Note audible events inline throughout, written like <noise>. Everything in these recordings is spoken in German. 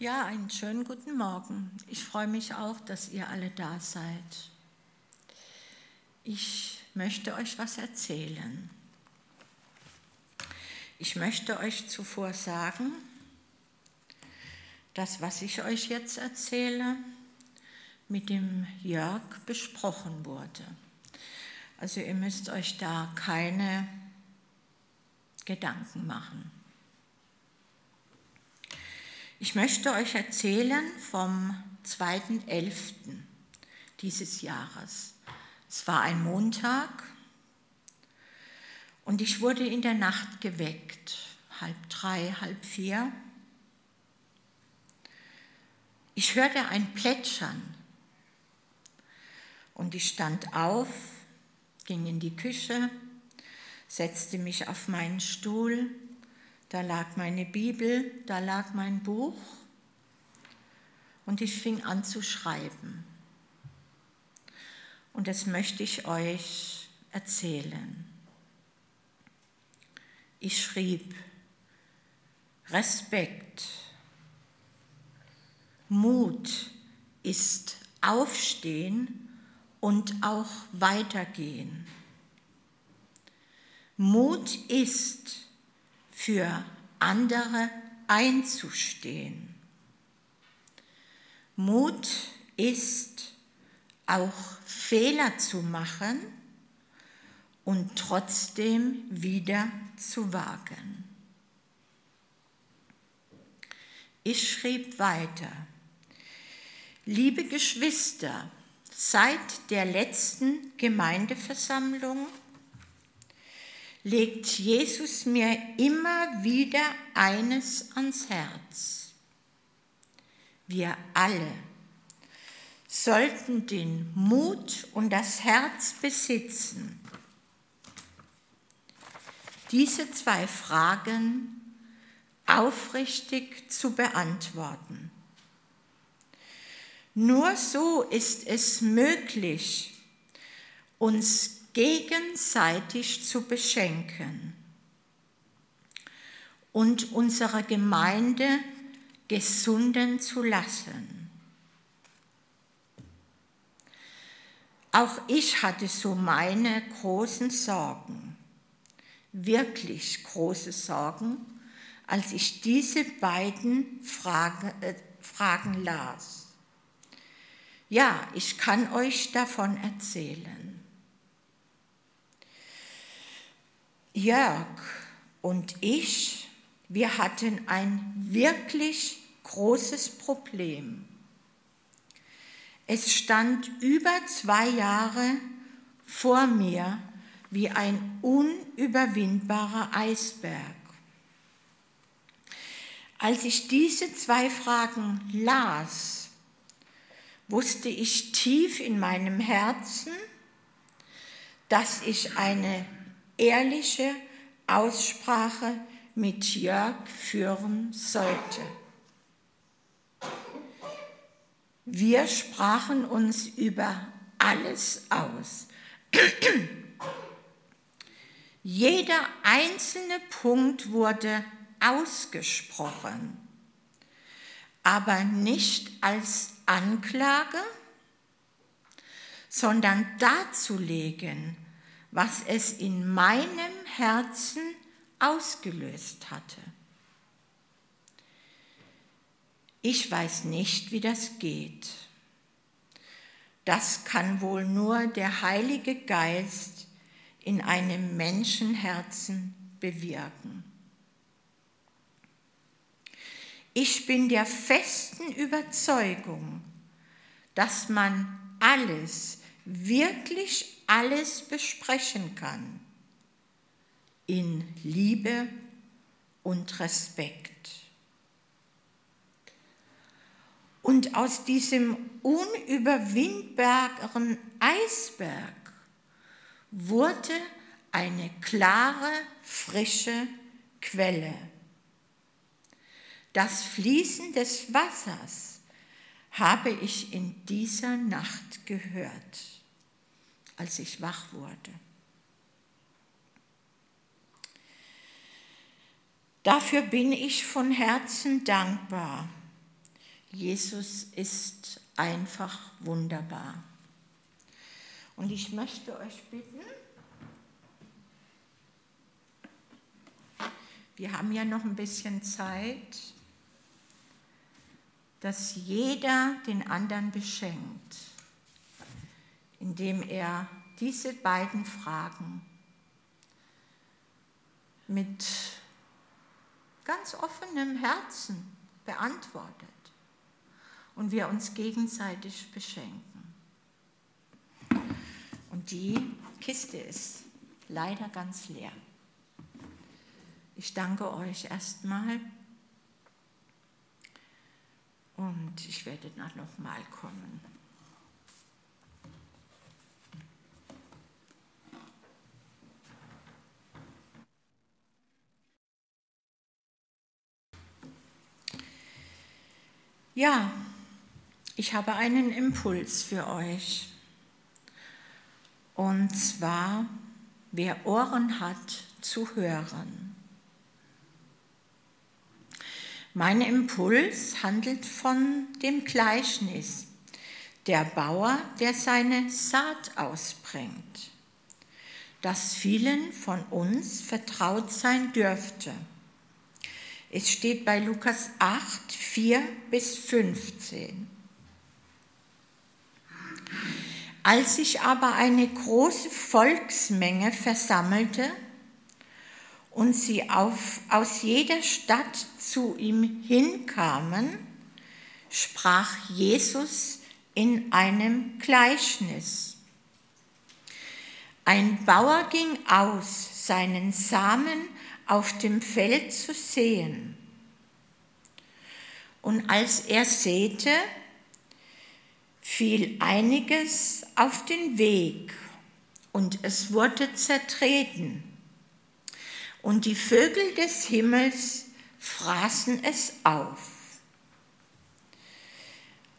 Ja, einen schönen guten Morgen. Ich freue mich auch, dass ihr alle da seid. Ich möchte euch was erzählen. Ich möchte euch zuvor sagen, dass was ich euch jetzt erzähle, mit dem Jörg besprochen wurde. Also ihr müsst euch da keine Gedanken machen. Ich möchte euch erzählen vom 2.11. dieses Jahres. Es war ein Montag und ich wurde in der Nacht geweckt, halb drei, halb vier. Ich hörte ein Plätschern und ich stand auf, ging in die Küche, setzte mich auf meinen Stuhl, da lag meine Bibel, da lag mein Buch und ich fing an zu schreiben. Und das möchte ich euch erzählen. Ich schrieb, Respekt, Mut ist Aufstehen und auch weitergehen. Mut ist, für andere einzustehen. Mut ist, auch Fehler zu machen und trotzdem wieder zu wagen. Ich schrieb weiter, liebe Geschwister, seit der letzten Gemeindeversammlung legt Jesus mir immer wieder eines ans Herz. Wir alle sollten den Mut und das Herz besitzen, diese zwei Fragen aufrichtig zu beantworten. Nur so ist es möglich, uns gegenseitig zu beschenken und unsere Gemeinde gesunden zu lassen. Auch ich hatte so meine großen Sorgen, wirklich große Sorgen, als ich diese beiden Fragen, äh, Fragen las. Ja, ich kann euch davon erzählen. Jörg und ich, wir hatten ein wirklich großes Problem. Es stand über zwei Jahre vor mir wie ein unüberwindbarer Eisberg. Als ich diese zwei Fragen las, wusste ich tief in meinem Herzen, dass ich eine ehrliche Aussprache mit Jörg führen sollte. Wir sprachen uns über alles aus. <clears throat> Jeder einzelne Punkt wurde ausgesprochen, aber nicht als Anklage, sondern darzulegen, was es in meinem Herzen ausgelöst hatte. Ich weiß nicht, wie das geht. Das kann wohl nur der Heilige Geist in einem Menschenherzen bewirken. Ich bin der festen Überzeugung, dass man alles, wirklich alles besprechen kann in Liebe und Respekt. Und aus diesem unüberwindbaren Eisberg wurde eine klare, frische Quelle. Das Fließen des Wassers habe ich in dieser Nacht gehört, als ich wach wurde. Dafür bin ich von Herzen dankbar Jesus ist einfach wunderbar. Und ich möchte euch bitten, wir haben ja noch ein bisschen Zeit, dass jeder den anderen beschenkt, indem er diese beiden Fragen mit ganz offenem Herzen beantwortet und wir uns gegenseitig beschenken. Und die Kiste ist leider ganz leer. Ich danke euch erstmal und ich werde dann nochmal kommen. Ja, ich habe einen Impuls für euch. Und zwar, wer Ohren hat zu hören. Mein Impuls handelt von dem Gleichnis, der Bauer, der seine Saat ausbringt, das vielen von uns vertraut sein dürfte. Es steht bei Lukas 8, 4 bis 15. Als sich aber eine große Volksmenge versammelte und sie auf, aus jeder Stadt zu ihm hinkamen, sprach Jesus in einem Gleichnis. Ein Bauer ging aus, seinen Samen auf dem Feld zu sehen. Und als er säte, fiel einiges auf den Weg und es wurde zertreten. Und die Vögel des Himmels fraßen es auf.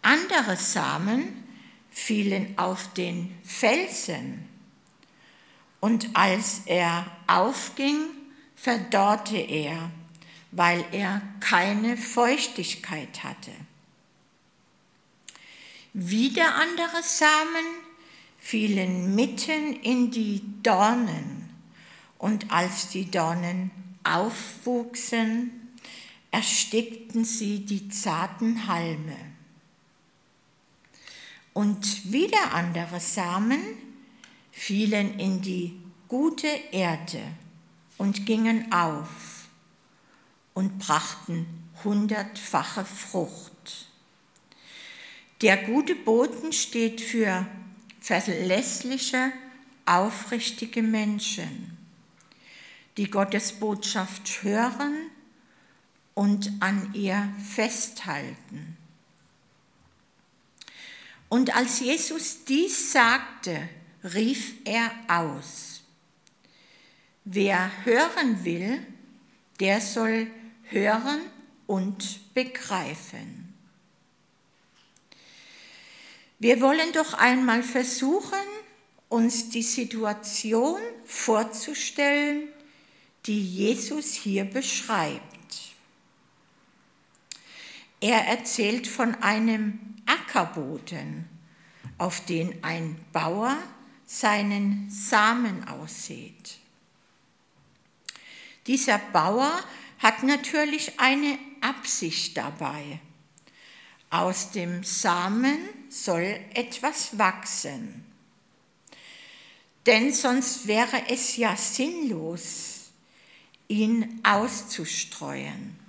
Andere Samen fielen auf den Felsen und als er aufging, verdorrte er, weil er keine Feuchtigkeit hatte. Wieder andere Samen fielen mitten in die Dornen, und als die Dornen aufwuchsen, erstickten sie die zarten Halme. Und wieder andere Samen fielen in die gute Erde und gingen auf und brachten hundertfache Frucht. Der gute Boten steht für verlässliche, aufrichtige Menschen, die Gottes Botschaft hören und an ihr festhalten. Und als Jesus dies sagte, rief er aus, wer hören will, der soll hören und begreifen. Wir wollen doch einmal versuchen, uns die Situation vorzustellen, die Jesus hier beschreibt. Er erzählt von einem Ackerboden, auf den ein Bauer seinen Samen aussät. Dieser Bauer hat natürlich eine Absicht dabei. Aus dem Samen soll etwas wachsen. Denn sonst wäre es ja sinnlos, ihn auszustreuen.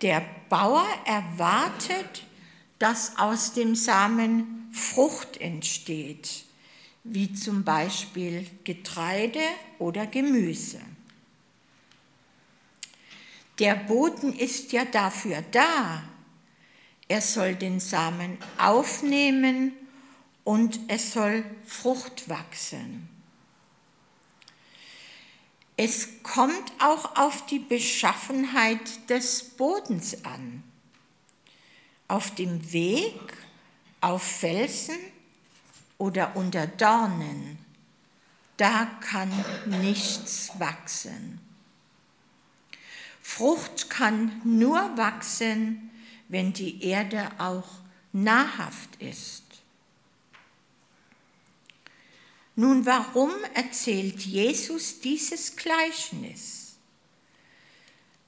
Der Bauer erwartet, dass aus dem Samen Frucht entsteht, wie zum Beispiel Getreide oder Gemüse. Der Boden ist ja dafür da, er soll den Samen aufnehmen und es soll Frucht wachsen. Es kommt auch auf die Beschaffenheit des Bodens an. Auf dem Weg, auf Felsen oder unter Dornen, da kann nichts wachsen. Frucht kann nur wachsen, wenn die Erde auch nahrhaft ist. Nun, warum erzählt Jesus dieses Gleichnis?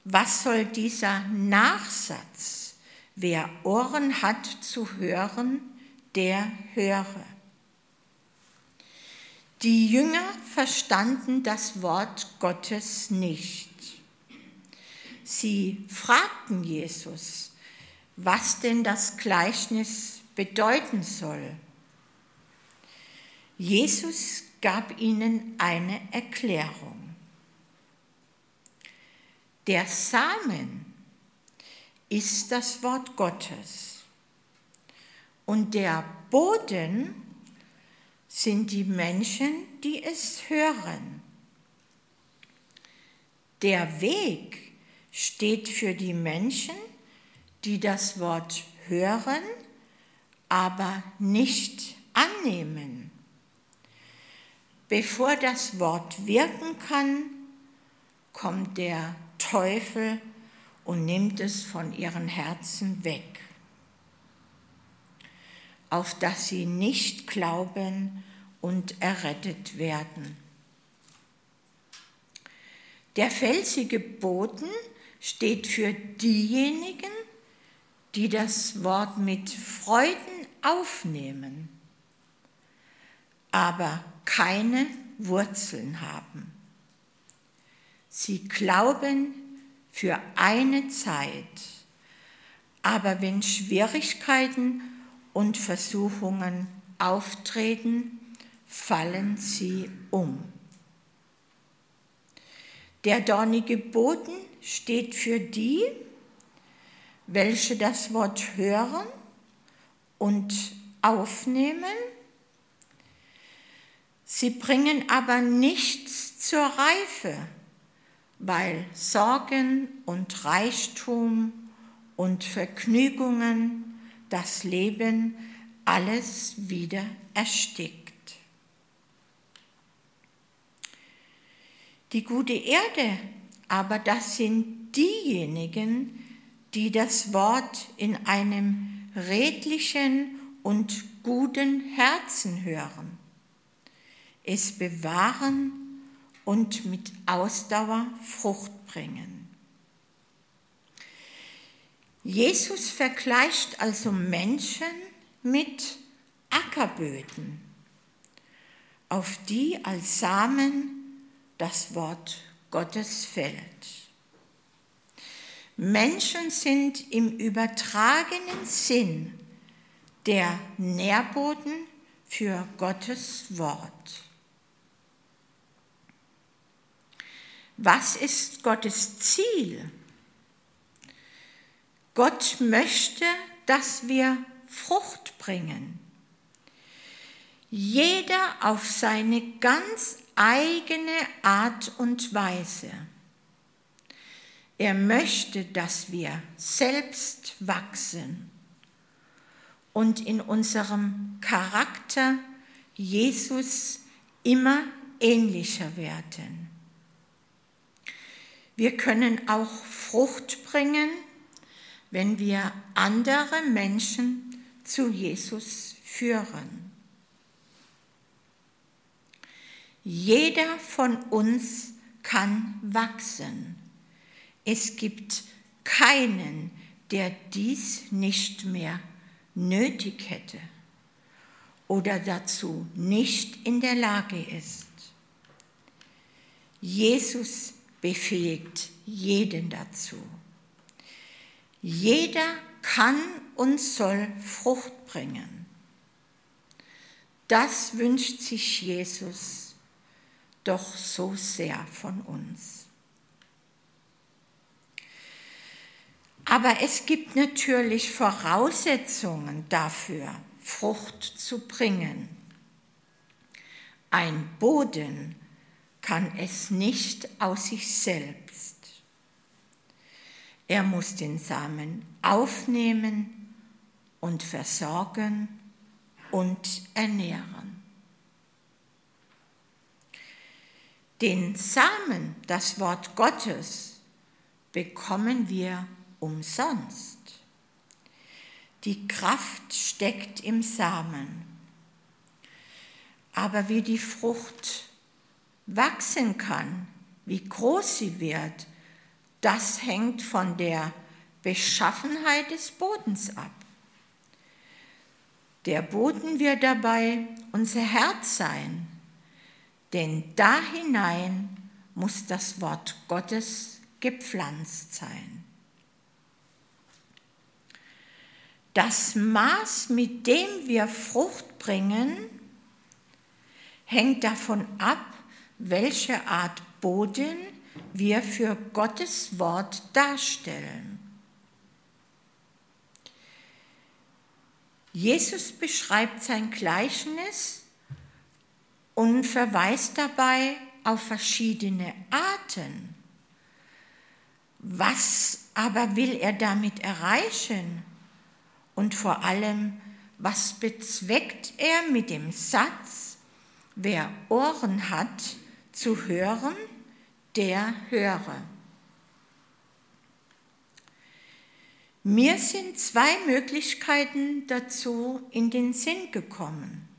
Was soll dieser Nachsatz? Wer Ohren hat zu hören, der höre. Die Jünger verstanden das Wort Gottes nicht. Sie fragten Jesus, was denn das Gleichnis bedeuten soll. Jesus gab ihnen eine Erklärung. Der Samen ist das Wort Gottes und der Boden sind die Menschen, die es hören. Der Weg steht für die Menschen, die das Wort hören, aber nicht annehmen. Bevor das Wort wirken kann, kommt der Teufel und nimmt es von ihren Herzen weg, auf dass sie nicht glauben und errettet werden. Der felsige Boden steht für diejenigen, die das Wort mit Freuden aufnehmen, aber keine Wurzeln haben. Sie glauben für eine Zeit, aber wenn Schwierigkeiten und Versuchungen auftreten, fallen sie um. Der dornige Boden steht für die, welche das Wort hören und aufnehmen Sie bringen aber nichts zur Reife, weil Sorgen und Reichtum und Vergnügungen das Leben alles wieder erstickt. Die gute Erde, aber das sind diejenigen, die das Wort in einem redlichen und guten Herzen hören es bewahren und mit Ausdauer Frucht bringen. Jesus vergleicht also Menschen mit Ackerböden, auf die als Samen das Wort Gottes fällt. Menschen sind im übertragenen Sinn der Nährboden für Gottes Wort. Was ist Gottes Ziel? Gott möchte, dass wir Frucht bringen. Jeder auf seine ganz eigene Art und Weise. Er möchte, dass wir selbst wachsen und in unserem Charakter Jesus immer ähnlicher werden. Wir können auch Frucht bringen, wenn wir andere Menschen zu Jesus führen. Jeder von uns kann wachsen. Es gibt keinen, der dies nicht mehr nötig hätte oder dazu nicht in der Lage ist. Jesus befähigt jeden dazu. Jeder kann und soll Frucht bringen. Das wünscht sich Jesus doch so sehr von uns. Aber es gibt natürlich Voraussetzungen dafür, Frucht zu bringen. Ein Boden kann es nicht aus sich selbst. Er muss den Samen aufnehmen und versorgen und ernähren. Den Samen, das Wort Gottes, bekommen wir umsonst. die Kraft steckt im Samen. Aber wie die Frucht wachsen kann, wie groß sie wird, das hängt von der Beschaffenheit des Bodens ab. Der Boden wird dabei unser Herz sein, denn da hinein muss das Wort Gottes gepflanzt sein. Das Maß, mit dem wir Frucht bringen, hängt davon ab, welche Art Boden wir für Gottes Wort darstellen. Jesus beschreibt sein Gleichnis und verweist dabei auf verschiedene Arten. Was aber will er damit erreichen? Und vor allem, was bezweckt er mit dem Satz, wer Ohren hat zu hören, der höre. Mir sind zwei Möglichkeiten dazu in den Sinn gekommen.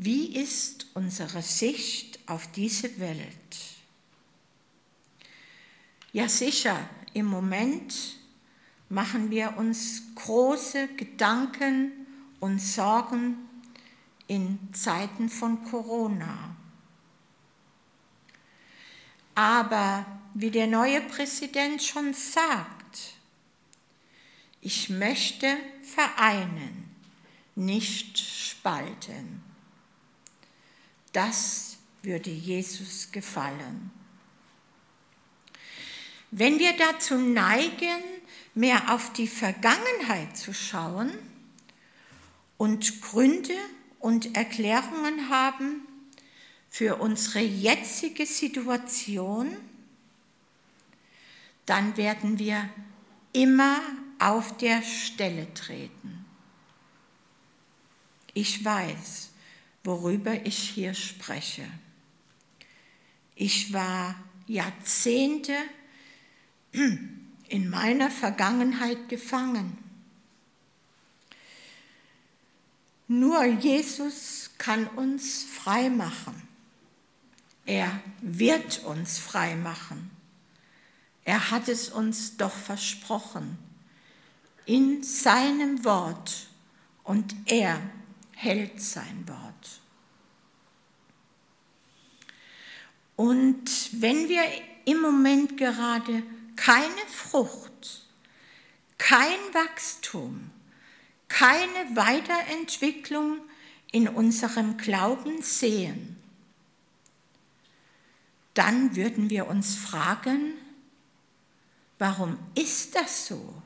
Wie ist unsere Sicht auf diese Welt? Ja sicher, im Moment machen wir uns große Gedanken und Sorgen in Zeiten von Corona. Aber wie der neue Präsident schon sagt, ich möchte vereinen, nicht spalten. Das würde Jesus gefallen. Wenn wir dazu neigen, mehr auf die Vergangenheit zu schauen und Gründe und Erklärungen haben für unsere jetzige Situation, dann werden wir immer auf der Stelle treten. Ich weiß, worüber ich hier spreche. Ich war Jahrzehnte in meiner Vergangenheit gefangen. Nur Jesus kann uns frei machen. Er wird uns frei machen. Er hat es uns doch versprochen in seinem Wort und er hält sein Wort. Und wenn wir im Moment gerade keine Frucht, kein Wachstum, keine Weiterentwicklung in unserem Glauben sehen, dann würden wir uns fragen, warum ist das so?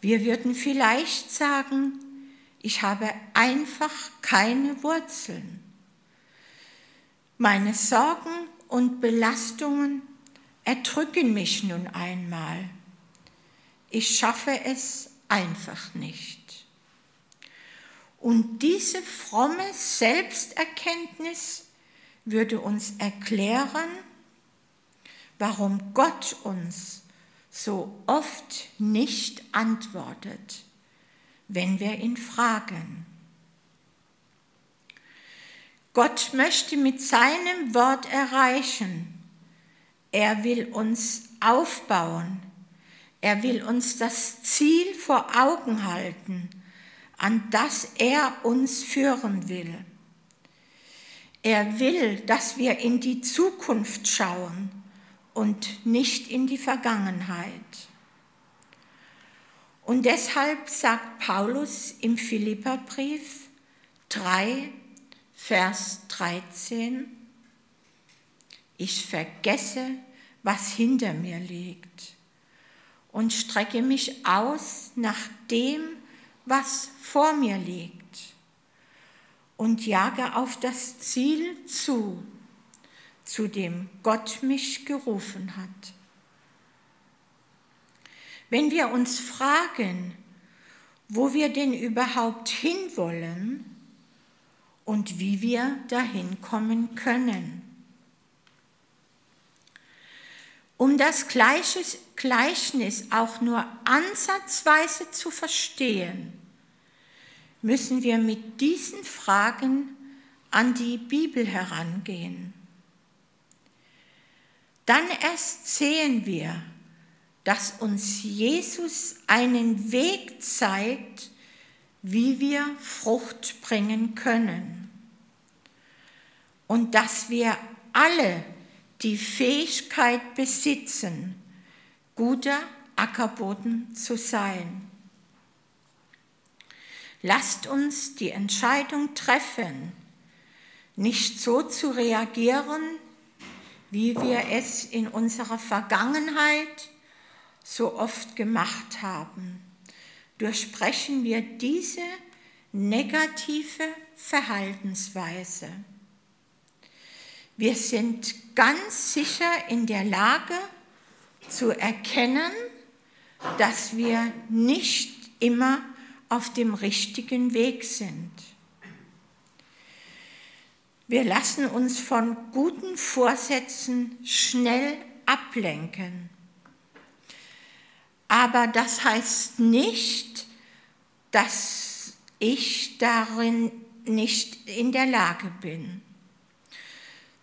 Wir würden vielleicht sagen, ich habe einfach keine Wurzeln. Meine Sorgen und Belastungen erdrücken mich nun einmal. Ich schaffe es einfach nicht. Und diese fromme Selbsterkenntnis würde uns erklären, warum Gott uns so oft nicht antwortet, wenn wir ihn fragen. Gott möchte mit seinem Wort erreichen. Er will uns aufbauen. Er will uns das Ziel vor Augen halten, an das er uns führen will. Er will, dass wir in die Zukunft schauen und nicht in die Vergangenheit. Und deshalb sagt Paulus im Philipperbrief 3, Vers 13, ich vergesse, was hinter mir liegt und strecke mich aus nach dem, was vor mir liegt und jage auf das Ziel zu, zu dem Gott mich gerufen hat. Wenn wir uns fragen, wo wir denn überhaupt hinwollen und wie wir dahin kommen können. Um das Gleichnis auch nur ansatzweise zu verstehen, müssen wir mit diesen Fragen an die Bibel herangehen. Dann erst sehen wir, dass uns Jesus einen Weg zeigt, wie wir Frucht bringen können. Und dass wir alle die Fähigkeit besitzen, guter Ackerboden zu sein. Lasst uns die Entscheidung treffen, nicht so zu reagieren, wie wir es in unserer Vergangenheit so oft gemacht haben. Durchsprechen wir diese negative Verhaltensweise. Wir sind ganz sicher in der Lage zu erkennen, dass wir nicht immer auf dem richtigen Weg sind. Wir lassen uns von guten Vorsätzen schnell ablenken. Aber das heißt nicht, dass ich darin nicht in der Lage bin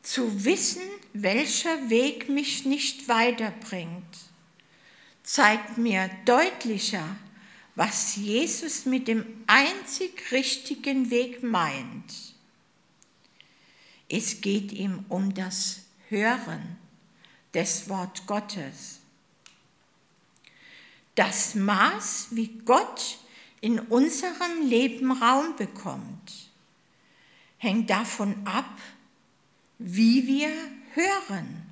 zu wissen, welcher Weg mich nicht weiterbringt, zeigt mir deutlicher, was Jesus mit dem einzig richtigen Weg meint. Es geht ihm um das Hören des Wort Gottes. Das Maß, wie Gott in unserem Leben Raum bekommt, hängt davon ab, wie wir hören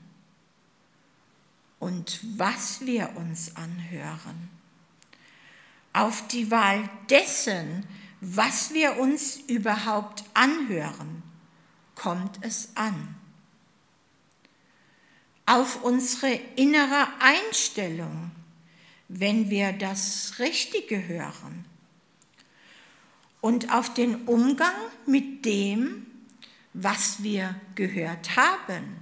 und was wir uns anhören. Auf die Wahl dessen, was wir uns überhaupt anhören, kommt es an. Auf unsere innere Einstellung, wenn wir das Richtige hören. Und auf den Umgang mit dem, was wir gehört haben.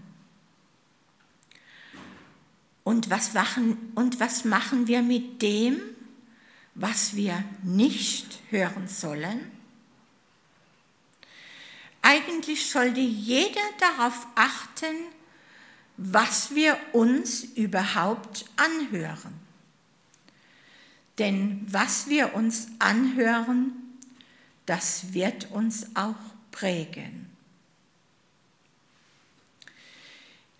Und was machen, und was machen wir mit dem, was wir nicht hören sollen? Eigentlich sollte jeder darauf achten, was wir uns überhaupt anhören. Denn was wir uns anhören, das wird uns auch prägen.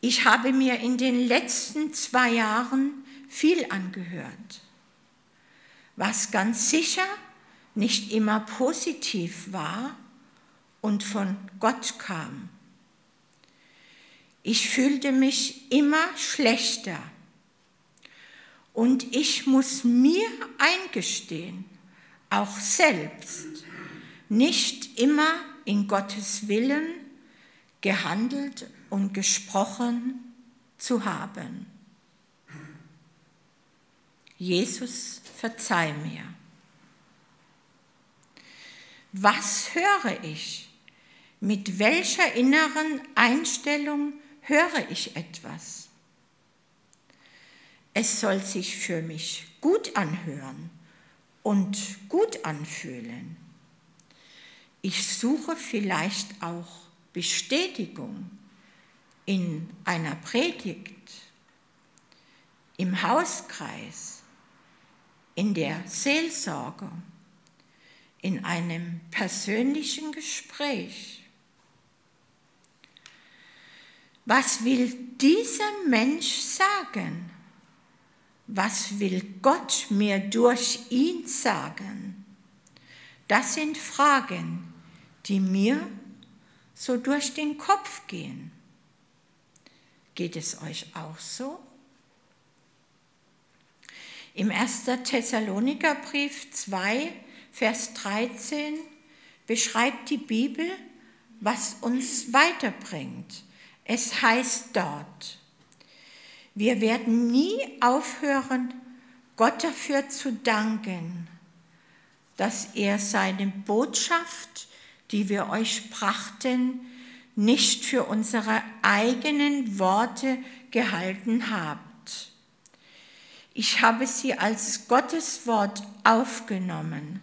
Ich habe mir in den letzten zwei Jahren viel angehört, was ganz sicher nicht immer positiv war und von Gott kam. Ich fühlte mich immer schlechter und ich muss mir eingestehen, auch selbst, nicht immer in Gottes Willen gehandelt und gesprochen zu haben. Jesus, verzeih mir. Was höre ich? Mit welcher inneren Einstellung höre ich etwas? Es soll sich für mich gut anhören und gut anfühlen. Ich suche vielleicht auch Bestätigung in einer Predigt, im Hauskreis, in der Seelsorge, in einem persönlichen Gespräch. Was will dieser Mensch sagen? Was will Gott mir durch ihn sagen? Das sind Fragen, die mir so durch den Kopf gehen. Geht es euch auch so? Im 1. Thessalonikerbrief 2, Vers 13 beschreibt die Bibel, was uns weiterbringt. Es heißt dort, wir werden nie aufhören, Gott dafür zu danken, dass er seine Botschaft, die wir euch brachten, nicht für unsere eigenen Worte gehalten habt, Ich habe sie als Gottes Wort aufgenommen,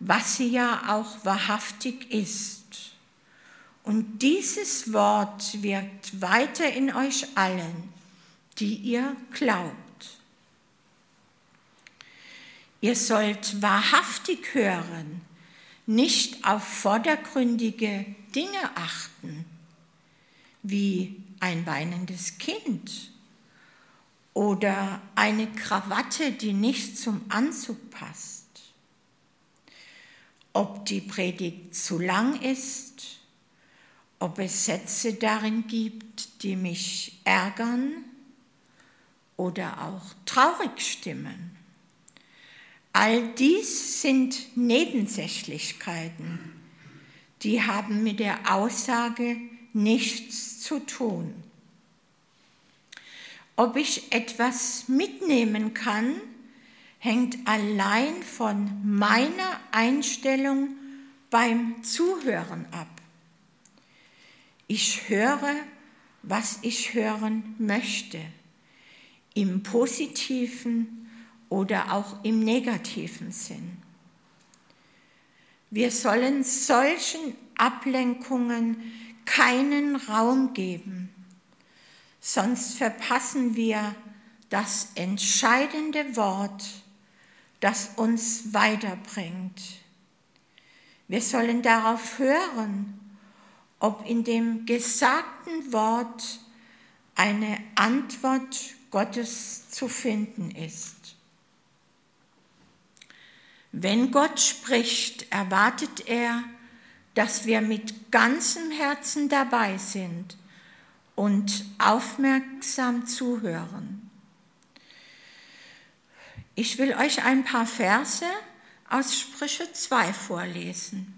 was sie ja auch wahrhaftig ist. Und dieses Wort wirkt weiter in euch allen, die ihr glaubt. Ihr sollt wahrhaftig hören, nicht auf vordergründige Dinge achten, wie ein weinendes Kind oder eine Krawatte, die nicht zum Anzug passt. Ob die Predigt zu lang ist, ob es Sätze darin gibt, die mich ärgern oder auch traurig stimmen. All dies sind Nebensächlichkeiten, die haben mit der Aussage nichts zu tun. Ob ich etwas mitnehmen kann, hängt allein von meiner Einstellung beim Zuhören ab. Ich höre, was ich hören möchte, im positiven oder auch im negativen Sinn. Wir sollen solchen Ablenkungen keinen Raum geben sonst verpassen wir das entscheidende Wort, das uns weiterbringt. Wir sollen darauf hören, ob in dem gesagten Wort eine Antwort Gottes zu finden ist. Wenn Gott spricht, erwartet er, dass wir mit ganzem Herzen dabei sind und aufmerksam zuhören. Ich will euch ein paar Verse aus Sprüche 2 vorlesen,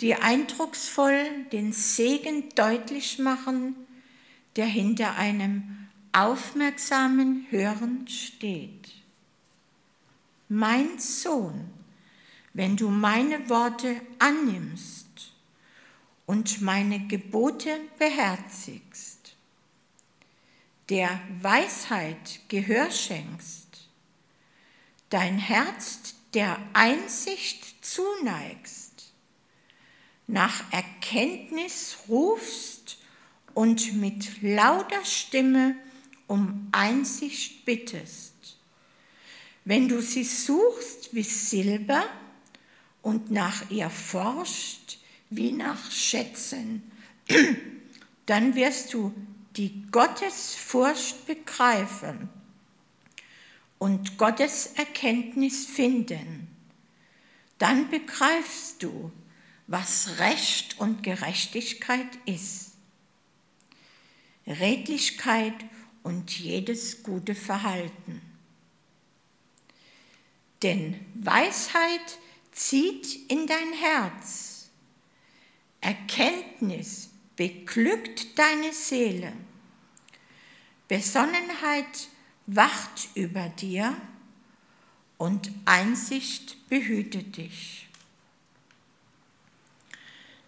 die eindrucksvoll den Segen deutlich machen, der hinter einem aufmerksamen Hören steht. Mein Sohn, wenn du meine Worte annimmst und meine Gebote beherzigst, der Weisheit Gehör schenkst, dein Herz der Einsicht zuneigst, nach Erkenntnis rufst und mit lauter Stimme um Einsicht bittest. Wenn du sie suchst wie Silber und nach ihr forscht, wie nach Schätzen, <clears throat> dann wirst du die Gottesfurcht begreifen und Gottes Erkenntnis finden. Dann begreifst du, was Recht und Gerechtigkeit ist, Redlichkeit und jedes gute Verhalten. Denn Weisheit zieht in dein Herz Erkenntnis beglückt deine Seele. Besonnenheit wacht über dir und Einsicht behütet dich.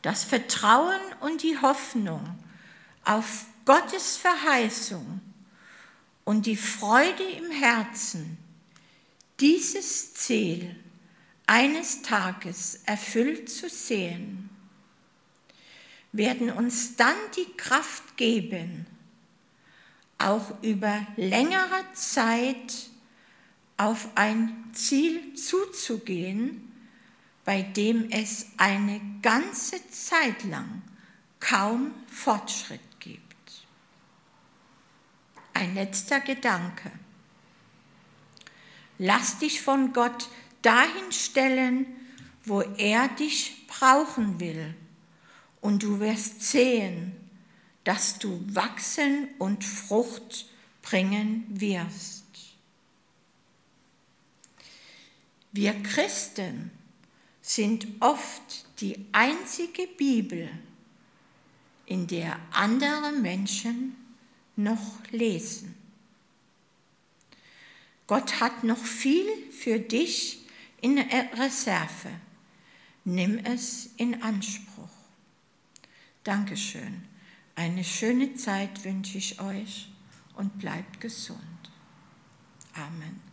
Das Vertrauen und die Hoffnung auf Gottes Verheißung und die Freude im Herzen, dieses Ziel eines Tages erfüllt zu sehen, werden uns dann die Kraft geben, auch über längere Zeit auf ein Ziel zuzugehen, bei dem es eine ganze Zeit lang kaum Fortschritt. Ein letzter Gedanke. Lass dich von Gott dahin stellen, wo er dich brauchen will und du wirst sehen, dass du wachsen und Frucht bringen wirst. Wir Christen sind oft die einzige Bibel, in der andere Menschen noch lesen. Gott hat noch viel für dich in Reserve. Nimm es in Anspruch. Dankeschön. Eine schöne Zeit wünsche ich euch und bleibt gesund. Amen.